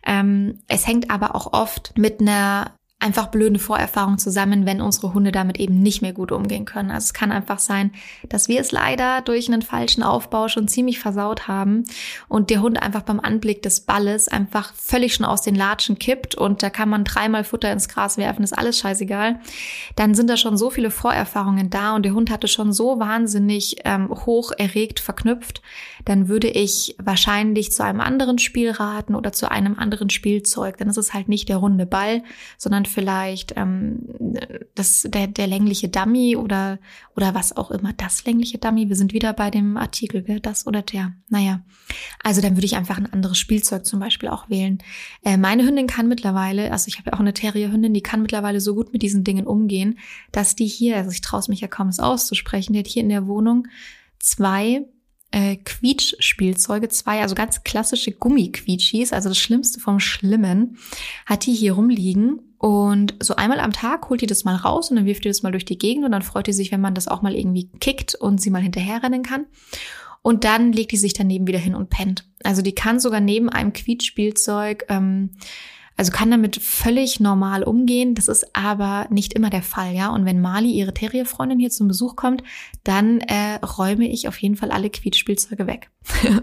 Ähm, es hängt aber auch oft mit einer einfach blöde Vorerfahrungen zusammen, wenn unsere Hunde damit eben nicht mehr gut umgehen können. Also es kann einfach sein, dass wir es leider durch einen falschen Aufbau schon ziemlich versaut haben und der Hund einfach beim Anblick des Balles einfach völlig schon aus den Latschen kippt und da kann man dreimal Futter ins Gras werfen, ist alles scheißegal. Dann sind da schon so viele Vorerfahrungen da und der Hund hatte schon so wahnsinnig ähm, hoch erregt verknüpft, dann würde ich wahrscheinlich zu einem anderen Spiel raten oder zu einem anderen Spielzeug. Dann ist es halt nicht der runde Ball, sondern vielleicht ähm, das, der, der längliche Dummy oder, oder was auch immer, das längliche Dummy. Wir sind wieder bei dem Artikel, wer das oder der. Naja, also dann würde ich einfach ein anderes Spielzeug zum Beispiel auch wählen. Äh, meine Hündin kann mittlerweile, also ich habe ja auch eine Terrierhündin, die kann mittlerweile so gut mit diesen Dingen umgehen, dass die hier, also ich traue es mich ja kaum es auszusprechen, die hat hier in der Wohnung zwei äh, Quietsch-Spielzeuge, zwei, also ganz klassische Gummiquietschis, also das Schlimmste vom Schlimmen, hat die hier rumliegen und so einmal am Tag holt die das mal raus und dann wirft die das mal durch die Gegend und dann freut die sich, wenn man das auch mal irgendwie kickt und sie mal hinterherrennen kann. Und dann legt die sich daneben wieder hin und pennt. Also die kann sogar neben einem Quietschspielzeug ähm, also kann damit völlig normal umgehen. Das ist aber nicht immer der Fall, ja. Und wenn Mali, ihre Terrierfreundin, hier zum Besuch kommt, dann äh, räume ich auf jeden Fall alle Quietschspielzeuge weg.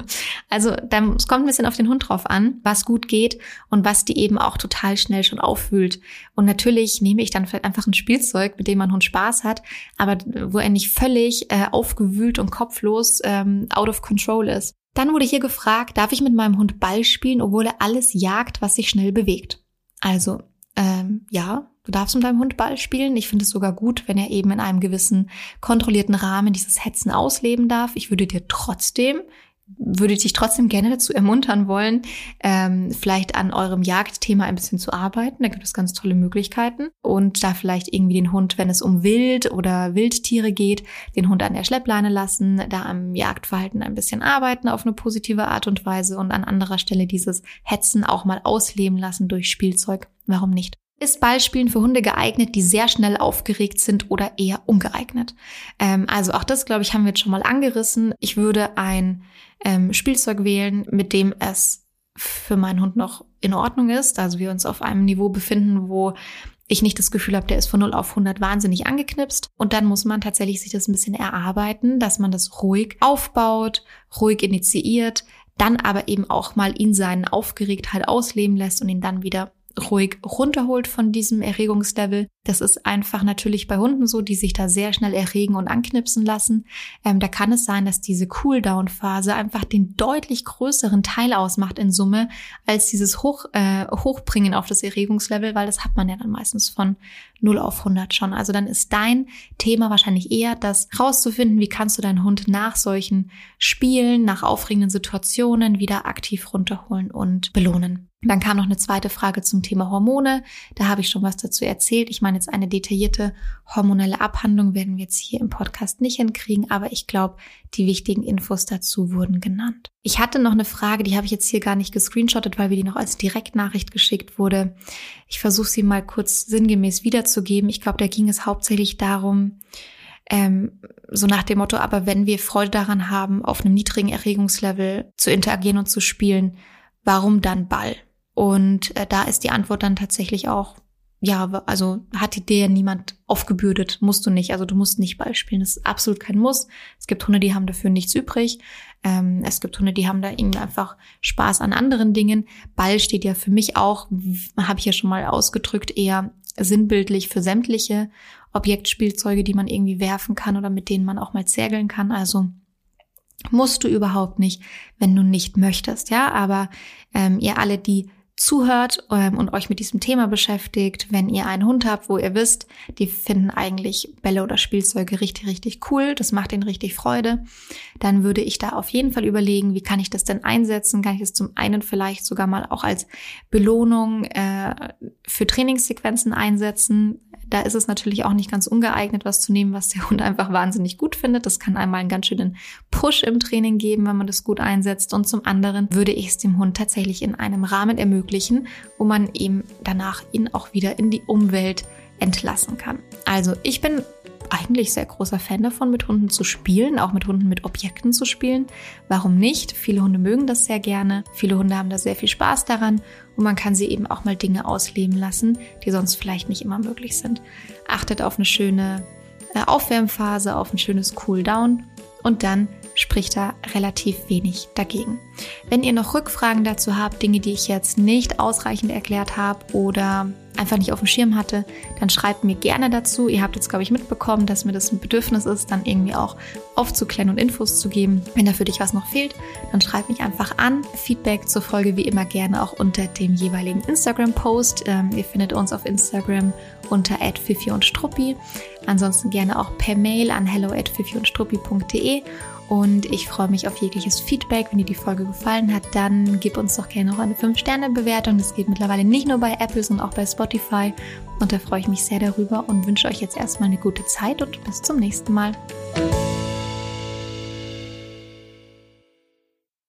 also dann, es kommt ein bisschen auf den Hund drauf an, was gut geht und was die eben auch total schnell schon aufwühlt. Und natürlich nehme ich dann vielleicht einfach ein Spielzeug, mit dem mein Hund Spaß hat, aber wo er nicht völlig äh, aufgewühlt und kopflos ähm, out of control ist. Dann wurde hier gefragt, darf ich mit meinem Hund Ball spielen, obwohl er alles jagt, was sich schnell bewegt? Also, ähm, ja, du darfst mit deinem Hund Ball spielen. Ich finde es sogar gut, wenn er eben in einem gewissen kontrollierten Rahmen dieses Hetzen ausleben darf. Ich würde dir trotzdem würde dich trotzdem gerne dazu ermuntern wollen, ähm, vielleicht an eurem Jagdthema ein bisschen zu arbeiten. Da gibt es ganz tolle Möglichkeiten. Und da vielleicht irgendwie den Hund, wenn es um Wild oder Wildtiere geht, den Hund an der Schleppleine lassen, da am Jagdverhalten ein bisschen arbeiten auf eine positive Art und Weise und an anderer Stelle dieses Hetzen auch mal ausleben lassen durch Spielzeug. Warum nicht? Ist Ballspielen für Hunde geeignet, die sehr schnell aufgeregt sind oder eher ungeeignet? Ähm, also auch das, glaube ich, haben wir jetzt schon mal angerissen. Ich würde ein ähm, Spielzeug wählen, mit dem es für meinen Hund noch in Ordnung ist. Also wir uns auf einem Niveau befinden, wo ich nicht das Gefühl habe, der ist von 0 auf 100 wahnsinnig angeknipst. Und dann muss man tatsächlich sich das ein bisschen erarbeiten, dass man das ruhig aufbaut, ruhig initiiert, dann aber eben auch mal ihn seinen Aufgeregtheit ausleben lässt und ihn dann wieder ruhig runterholt von diesem Erregungslevel. Das ist einfach natürlich bei Hunden so, die sich da sehr schnell erregen und anknipsen lassen. Ähm, da kann es sein, dass diese Cooldown-Phase einfach den deutlich größeren Teil ausmacht in Summe als dieses Hoch, äh, Hochbringen auf das Erregungslevel, weil das hat man ja dann meistens von 0 auf 100 schon. Also dann ist dein Thema wahrscheinlich eher, das rauszufinden, wie kannst du deinen Hund nach solchen Spielen, nach aufregenden Situationen wieder aktiv runterholen und belohnen. Dann kam noch eine zweite Frage zum Thema Hormone. Da habe ich schon was dazu erzählt. Ich meine, jetzt eine detaillierte hormonelle Abhandlung werden wir jetzt hier im Podcast nicht hinkriegen, aber ich glaube, die wichtigen Infos dazu wurden genannt. Ich hatte noch eine Frage, die habe ich jetzt hier gar nicht gescreenshottet, weil wir die noch als Direktnachricht geschickt wurde. Ich versuche sie mal kurz sinngemäß wiederzugeben. Ich glaube, da ging es hauptsächlich darum, ähm, so nach dem Motto, aber wenn wir Freude daran haben, auf einem niedrigen Erregungslevel zu interagieren und zu spielen, warum dann Ball? Und äh, da ist die Antwort dann tatsächlich auch, ja, also hat die dir niemand aufgebürdet, musst du nicht. Also du musst nicht Ball spielen. Das ist absolut kein Muss. Es gibt Hunde, die haben dafür nichts übrig. Ähm, es gibt Hunde, die haben da irgendwie einfach Spaß an anderen Dingen. Ball steht ja für mich auch, habe ich ja schon mal ausgedrückt, eher sinnbildlich für sämtliche Objektspielzeuge, die man irgendwie werfen kann oder mit denen man auch mal zergeln kann. Also musst du überhaupt nicht, wenn du nicht möchtest, ja. Aber ähm, ihr alle, die zuhört ähm, und euch mit diesem Thema beschäftigt, wenn ihr einen Hund habt, wo ihr wisst, die finden eigentlich Bälle oder Spielzeuge richtig, richtig cool, das macht ihnen richtig Freude, dann würde ich da auf jeden Fall überlegen, wie kann ich das denn einsetzen? Kann ich es zum einen vielleicht sogar mal auch als Belohnung äh, für Trainingssequenzen einsetzen? Da ist es natürlich auch nicht ganz ungeeignet, was zu nehmen, was der Hund einfach wahnsinnig gut findet. Das kann einmal einen ganz schönen Push im Training geben, wenn man das gut einsetzt. Und zum anderen würde ich es dem Hund tatsächlich in einem Rahmen ermöglichen, wo man ihm danach ihn auch wieder in die Umwelt entlassen kann. Also ich bin eigentlich sehr großer Fan davon, mit Hunden zu spielen, auch mit Hunden mit Objekten zu spielen. Warum nicht? Viele Hunde mögen das sehr gerne. Viele Hunde haben da sehr viel Spaß daran und man kann sie eben auch mal Dinge ausleben lassen, die sonst vielleicht nicht immer möglich sind. Achtet auf eine schöne äh, Aufwärmphase, auf ein schönes Cooldown und dann spricht da relativ wenig dagegen. Wenn ihr noch Rückfragen dazu habt, Dinge, die ich jetzt nicht ausreichend erklärt habe oder einfach nicht auf dem Schirm hatte, dann schreibt mir gerne dazu. Ihr habt jetzt, glaube ich, mitbekommen, dass mir das ein Bedürfnis ist, dann irgendwie auch aufzuklären und Infos zu geben. Wenn da für dich was noch fehlt, dann schreib mich einfach an. Feedback zur Folge wie immer gerne auch unter dem jeweiligen Instagram-Post. Ähm, ihr findet uns auf Instagram unter @fifi und Struppi. Ansonsten gerne auch per Mail an hello at und struppi.de und ich freue mich auf jegliches Feedback. Wenn dir die Folge gefallen hat, dann gib uns doch gerne noch eine 5-Sterne-Bewertung. Das geht mittlerweile nicht nur bei Apple, sondern auch bei Spotify. Und da freue ich mich sehr darüber und wünsche euch jetzt erstmal eine gute Zeit und bis zum nächsten Mal.